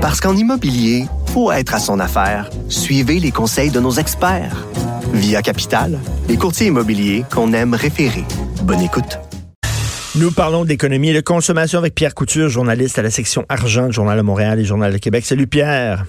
Parce qu'en immobilier, faut être à son affaire. Suivez les conseils de nos experts. Via Capital, les courtiers immobiliers qu'on aime référer. Bonne écoute. Nous parlons d'économie et de consommation avec Pierre Couture, journaliste à la section argent du Journal de Montréal et Journal de Québec. Salut Pierre.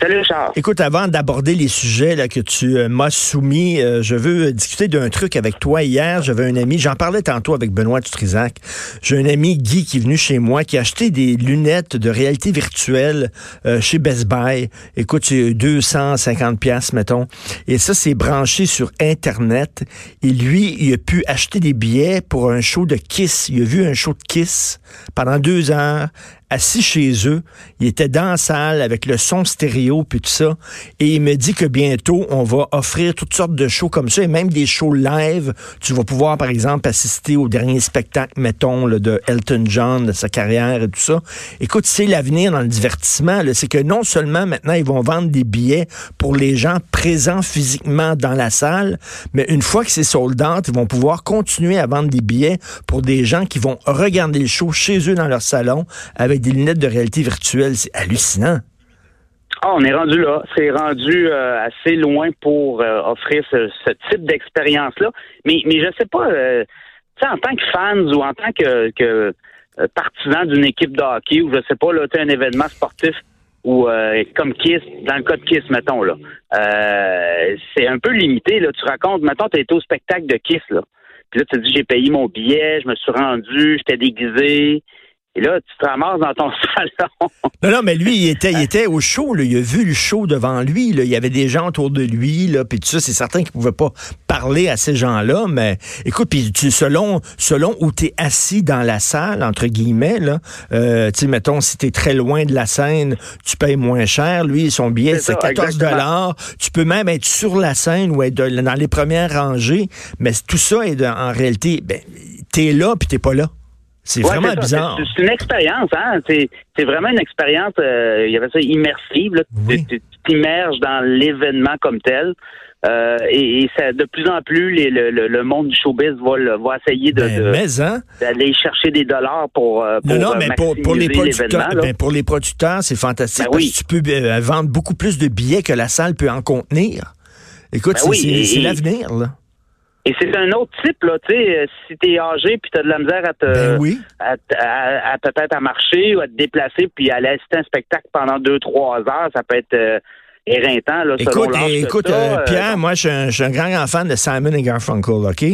Salut Charles. Écoute, avant d'aborder les sujets là, que tu euh, m'as soumis, euh, je veux discuter d'un truc avec toi. Hier, j'avais un ami, j'en parlais tantôt avec Benoît Dutrisac. J'ai un ami, Guy, qui est venu chez moi, qui a acheté des lunettes de réalité virtuelle euh, chez Best Buy. Écoute, c'est 250 pièces mettons. Et ça, c'est branché sur Internet. Et lui, il a pu acheter des billets pour un show de Kiss. Il a vu un show de Kiss pendant deux heures assis chez eux. Il était dans la salle avec le son stéréo puis tout ça. Et il me dit que bientôt, on va offrir toutes sortes de shows comme ça et même des shows live. Tu vas pouvoir, par exemple, assister au dernier spectacle, mettons, là, de Elton John, de sa carrière et tout ça. Écoute, c'est l'avenir dans le divertissement. C'est que non seulement maintenant, ils vont vendre des billets pour les gens présents physiquement dans la salle, mais une fois que c'est sold out, ils vont pouvoir continuer à vendre des billets pour des gens qui vont regarder le show chez eux dans leur salon avec des lunettes de réalité virtuelle. C'est hallucinant. Ah, on est rendu là. C'est rendu euh, assez loin pour euh, offrir ce, type d'expérience-là. Mais, mais je sais pas, euh, en tant que fans ou en tant que, que partisan d'une équipe de hockey ou je sais pas, là, un événement sportif ou comme Kiss, dans le cas de Kiss, mettons, là, c'est un peu limité. Tu racontes, mettons, tu été au spectacle de Kiss. Puis là, tu dis, j'ai payé mon billet, je me suis rendu, j'étais déguisé. Et là, tu te ramasses dans ton salon. non, non, mais lui, il était, il était au show. Là. Il a vu le show devant lui. Là. Il y avait des gens autour de lui. Là, puis tout ça, c'est certain qu'il ne pouvait pas parler à ces gens-là. Mais écoute, puis selon, selon où tu es assis dans la salle, entre guillemets, là, euh, tu sais, mettons, si tu es très loin de la scène, tu payes moins cher. Lui, son billet, c'est 14 dollars. Tu peux même être sur la scène ou être dans les premières rangées. Mais tout ça est en réalité, ben, tu es là puis tu pas là. C'est vraiment bizarre. C'est une expérience, hein? C'est vraiment une expérience, euh, il y avait ça immersive. Tu t'immerges dans l'événement comme tel. Euh, et, de plus en plus, le, monde du showbiz va, va essayer de, ben, hein? d'aller chercher des dollars pour, euh, pour non, non, mais pour, les producteurs, ben, pour les producteurs, c'est fantastique ben parce que tu peux vendre beaucoup plus de billets que la salle peut en contenir. Écoute, c'est l'avenir, là. Et c'est un autre type, là, tu sais, euh, si t'es âgé puis t'as de la misère à te, ben à, peut-être à marcher ou à te déplacer puis à aller assister un spectacle pendant deux, trois heures, ça peut être euh, éreintant, là, écoute, écoute, euh, Pierre, moi, je suis, un, grand, grand fan de Simon et Garfunkel, OK?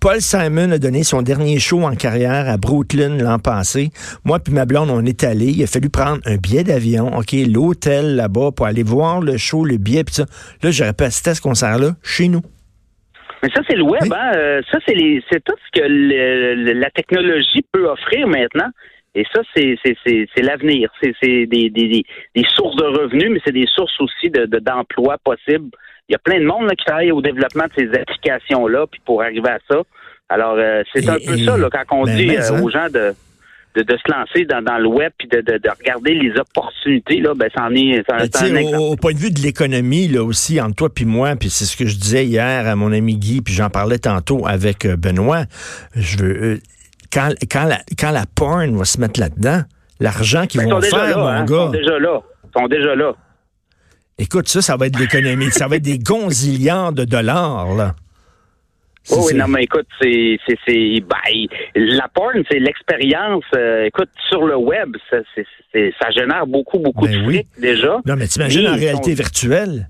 Paul Simon a donné son dernier show en carrière à Brooklyn l'an passé. Moi puis ma blonde, on est allé. Il a fallu prendre un billet d'avion, OK? L'hôtel là-bas pour aller voir le show, le billet, puis ça. Là, j'aurais pu assister à ce concert-là chez nous. Mais ça, c'est le web, hein? Euh, ça, c'est les c'est tout ce que la technologie peut offrir maintenant. Et ça, c'est c'est l'avenir. C'est des, des, des, des, sources de revenus, mais c'est des sources aussi de d'emplois possibles. Il y a plein de monde là, qui travaille au développement de ces applications-là, puis pour arriver à ça. Alors, euh, c'est un peu ça là, quand on ben, dit euh, aux gens de de, se lancer dans, le web puis de, regarder les opportunités, là, ben, c'en est, ben, au, point de vue de l'économie, là aussi, entre toi puis moi, puis c'est ce que je disais hier à mon ami Guy, puis j'en parlais tantôt avec euh, Benoît, je veux, euh, quand, quand, la, quand la porn va se mettre là-dedans, l'argent qu'ils ben, vont faire, mon hein, gars. Sont déjà là. Sont déjà là. Écoute, ça, ça va être de l'économie. ça va être des gonzilliards de dollars, là. Oh, oui, non, mais écoute, c'est, c'est, c'est, ben, la porn, c'est l'expérience. Euh, écoute, sur le web, ça, c'est, ça génère beaucoup, beaucoup ben de oui. déjà. Non, mais t'imagines en réalité virtuelle?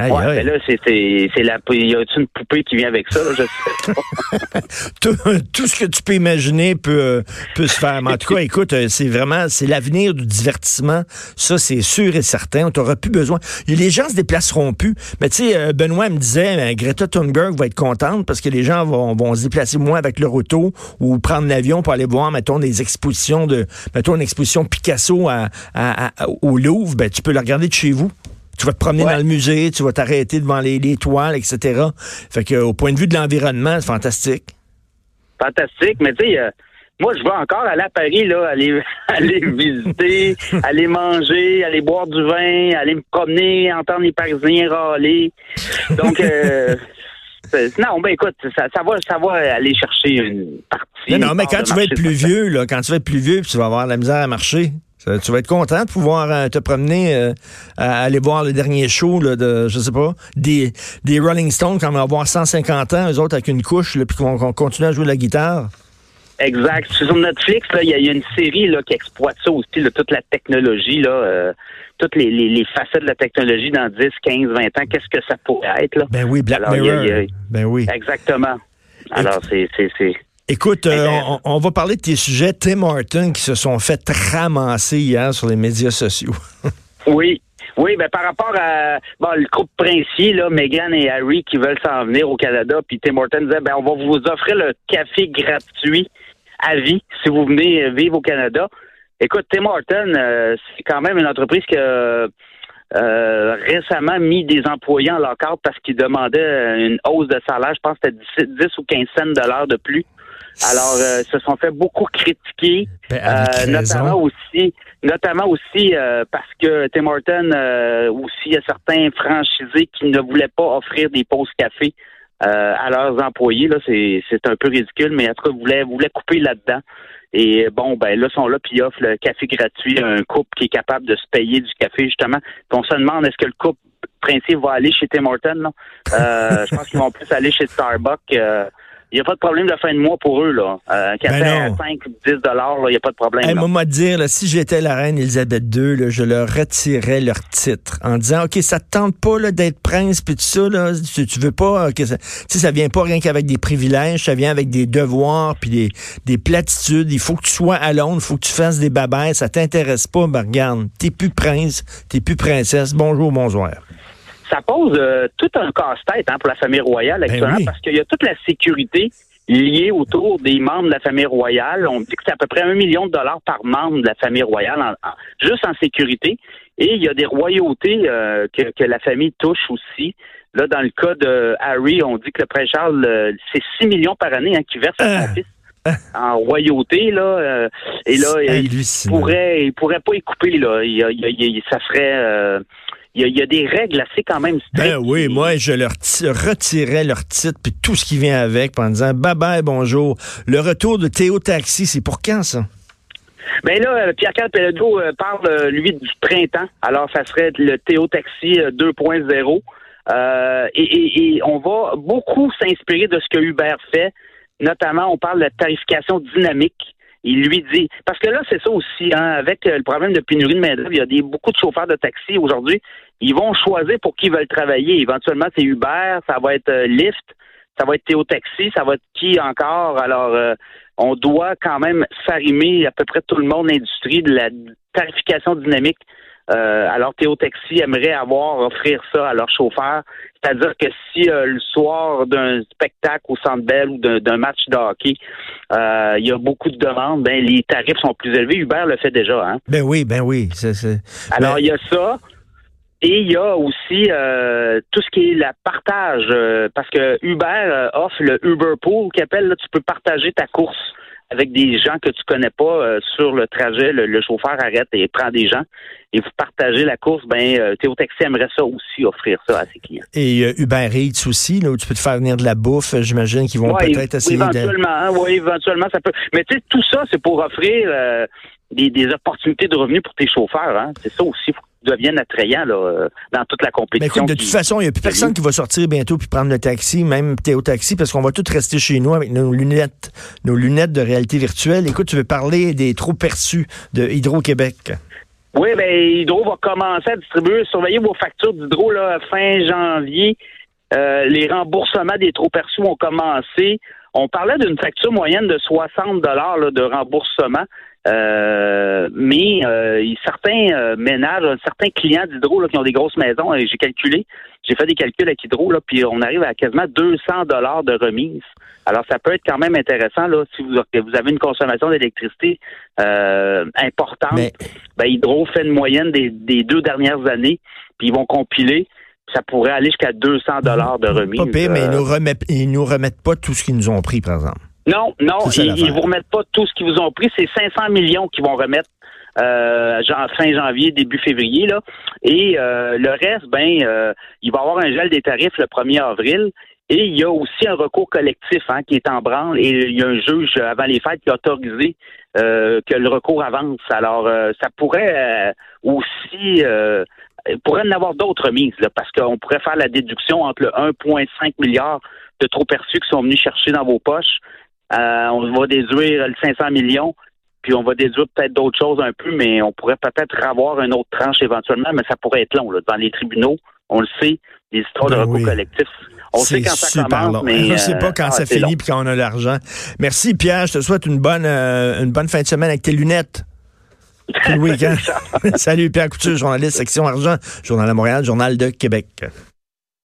Aïe, ouais, mais là, c'est, c'est, la, y a une poupée qui vient avec ça, là, je sais pas. tout, tout, ce que tu peux imaginer peut, peut se faire. Mais en tout cas, écoute, euh, c'est vraiment, c'est l'avenir du divertissement. Ça, c'est sûr et certain. On t'aura plus besoin. Les gens se déplaceront plus. Mais tu sais, euh, Benoît me disait, ben, Greta Thunberg va être contente parce que les gens vont, vont se déplacer moins avec leur auto ou prendre l'avion pour aller voir, mettons, des expositions de, mettons, une exposition Picasso à, à, au Louvre. Ben, tu peux la regarder de chez vous. Tu vas te promener dans le musée, tu vas t'arrêter devant les, toiles, etc. Fait que au point de vue de l'environnement, c'est fantastique. Fantastique, mais tu sais, euh, moi, je vais encore aller à Paris, là, aller, aller visiter, aller manger, aller boire du vin, aller me promener, entendre les Parisiens râler. Donc, euh, non, ben écoute, ça, va, ça va aller chercher une partie. Non, non mais quand tu vas être plus vieux, là, quand tu vas être plus vieux, tu vas avoir la misère à marcher. Tu vas être content de pouvoir euh, te promener, euh, à aller voir le dernier show là, de, je sais pas, des, des Rolling Stones quand on va avoir 150 ans, eux autres avec une couche, puis qu'on va continuer à jouer la guitare. Exact. Sur Netflix, il y, a une série là, qui exploite ça aussi, toute la technologie, là, euh, toutes les, facettes de la technologie dans 10, 15, 20 ans. Qu'est-ce que ça pourrait être? Là? Ben oui, Black Mirror. ben oui. Exactement. Alors, c'est Écoute, euh, on, va parler de tes sujets Tim Horton qui se sont fait ramasser hier sur les médias sociaux. oui. Oui, ben par rapport à bon, le couple princier, là, Meghan et Harry qui veulent s'en venir au Canada, puis Tim Horton disait ben on va vous offrir le café gratuit à vie si vous venez vivre au Canada. Écoute, Tim Horton, euh, c'est quand même une entreprise qui a euh, récemment mis des employés en lockout parce qu'ils demandaient une hausse de salaire, je pense que c'était 10, 10 ou 15 cents de l'heure de plus. Alors, euh, se sont fait beaucoup critiquer, ben, euh, notamment aussi, notamment aussi euh, parce que Tim Horton euh, aussi il y a certains franchisés qui ne voulaient pas offrir des pauses café à leurs employés. Là, c'est, c'est un peu ridicule, mais en tout cas, voulaient, voulaient couper là-dedans. Et bon, ben là, ils sont là, puis ils offrent le café gratuit à un couple qui est capable de se payer du café, justement. Puis on se demande est-ce que le couple principe va aller chez Tim Horton, là? je pense qu'ils vont plus aller chez Starbucks il n'y a pas de problème de fin de mois pour eux. Là. Euh, café ben à 5 10 dollars, il n'y a pas de problème. Moment de dire, là, si j'étais la reine Elisabeth II, là, je leur retirais leur titre en disant, OK, ça te tente pas d'être prince, puis tout ça, là, tu, tu veux pas que ça... Tu sais, ça vient pas rien qu'avec des privilèges, ça vient avec des devoirs, puis des, des platitudes. Il faut que tu sois à Londres, il faut que tu fasses des babères, ça t'intéresse pas, ben regarde, t'es plus prince, t'es plus princesse. Bonjour, bonsoir ça pose euh, tout un casse-tête hein, pour la famille royale ben actuellement parce qu'il y a toute la sécurité liée autour des membres de la famille royale. On dit que c'est à peu près un million de dollars par membre de la famille royale, juste en sécurité. Et il y a des royautés euh, que, la famille touche aussi. Là, dans le cas de Harry, on dit que le prince Charles, euh, c'est 6 millions par année hein, qui verse à son fils en royauté là et là il pourrait il pourrait pas y couper là il, ça serait il y, a, des règles assez quand même strictes. Ben oui, moi, je leur retirais leur titre puis tout ce qui vient avec en disant bye bye, bonjour. Le retour de Théo Taxi, c'est pour quand ça? Ben là, euh, Pierre-Carl Pelledo euh, parle, euh, lui, du printemps. Alors, ça serait le Théo Taxi 2.0. et, et, on va beaucoup s'inspirer de ce que Uber fait. Notamment, on parle de la tarification dynamique il lui dit parce que là c'est ça aussi hein, avec euh, le problème de pénurie de main d'œuvre, il y a des beaucoup de chauffeurs de taxi aujourd'hui, ils vont choisir pour qui ils veulent travailler. Éventuellement c'est Uber, ça va être euh, Lyft, ça va être Théo Taxi, ça va être qui encore? Alors euh, on doit quand même s'arrimer à peu près tout le monde l'industrie de la tarification dynamique euh, alors Théo Taxi aimerait avoir offrir ça à leurs chauffeurs. C'est-à-dire que si euh, le soir d'un spectacle au Centre Bell ou d'un match de hockey, euh, il y a beaucoup de demandes, ben les tarifs sont plus élevés. Uber le fait déjà, hein? Ben oui, ben oui. Alors il y a ça. Et il y a aussi tout ce qui est la partage, parce que Uber offre le Uber Pool, qui appelle, là, tu peux partager ta course avec des gens que tu connais pas euh, sur le trajet, le, chauffeur arrête et prend des gens et vous partagez la course, ben euh, Théo Taxi aimerait ça aussi offrir ça à ses clients. Et euh, Uber Eats aussi, là où tu peux te faire venir de la bouffe, j'imagine qu'ils vont peut-être essayer éventuellement, hein, oui, éventuellement ça peut. Mais tu sais, tout ça, c'est pour offrir des, des, opportunités de revenus pour tes chauffeurs. Hein. C'est ça aussi deviennent attrayants là, euh, dans toute la compétition. Mais de toute façon, il n'y a plus personne qui va sortir bientôt puis prendre le taxi, même Théo Taxi, parce qu'on va tous rester chez nous avec nos lunettes, nos lunettes de réalité virtuelle. Écoute, tu veux parler des trop perçus de Hydro-Québec. Oui, bien, Hydro va commencer à distribuer, surveiller vos factures d'Hydro fin janvier. Euh, les remboursements des trop perçus ont commencé. On parlait d'une facture moyenne de 60 dollars de remboursement. Euh, mais euh, certains euh, ménages, certains clients d'Hydro qui ont des grosses maisons, et j'ai calculé, j'ai fait des calculs avec Hydro, là, puis on arrive à quasiment 200 dollars de remise. Alors, ça peut être quand même intéressant là, si vous, avez une consommation d'électricité importante. Ben, Hydro fait une moyenne des, deux dernières années, puis ils vont compiler ça pourrait aller jusqu'à 200 dollars de remise. Pas mais ils nous remettent, ils nous remettent pas tout ce qu'ils nous ont pris, par exemple. Non, non, ils, ne vous remettent pas tout ce qu'ils vous ont pris. C'est 500 millions qu'ils vont remettre euh, fin janvier, début février. Là. Et euh, le reste, ben, euh, il va y avoir un gel des tarifs le 1er avril. Et il y a aussi un recours collectif hein, qui est en branle et il y a un juge avant les fêtes qui a autorisé euh, que le recours avance. Alors, euh, ça pourrait aussi pourrait en avoir d'autres mises, parce qu'on pourrait faire la déduction entre le 1,5 milliard de trop perçus qui sont venus chercher dans vos poches. On va déduire le 500 millions puis on va déduire peut-être d'autres choses un peu, mais on pourrait peut-être avoir une autre tranche éventuellement, mais ça pourrait être long. Là. Dans les tribunaux, on le sait, les histoires de ben recours collectifs. On sait quand ça commence, mais on ne sait pas quand euh, ça ah, finit puis quand on a l'argent. Merci Pierre, je te souhaite une bonne euh, une bonne fin de semaine avec tes lunettes. Tout le week-end. Salut Pierre Couture, journaliste section argent, Journal de Montréal, Journal de Québec.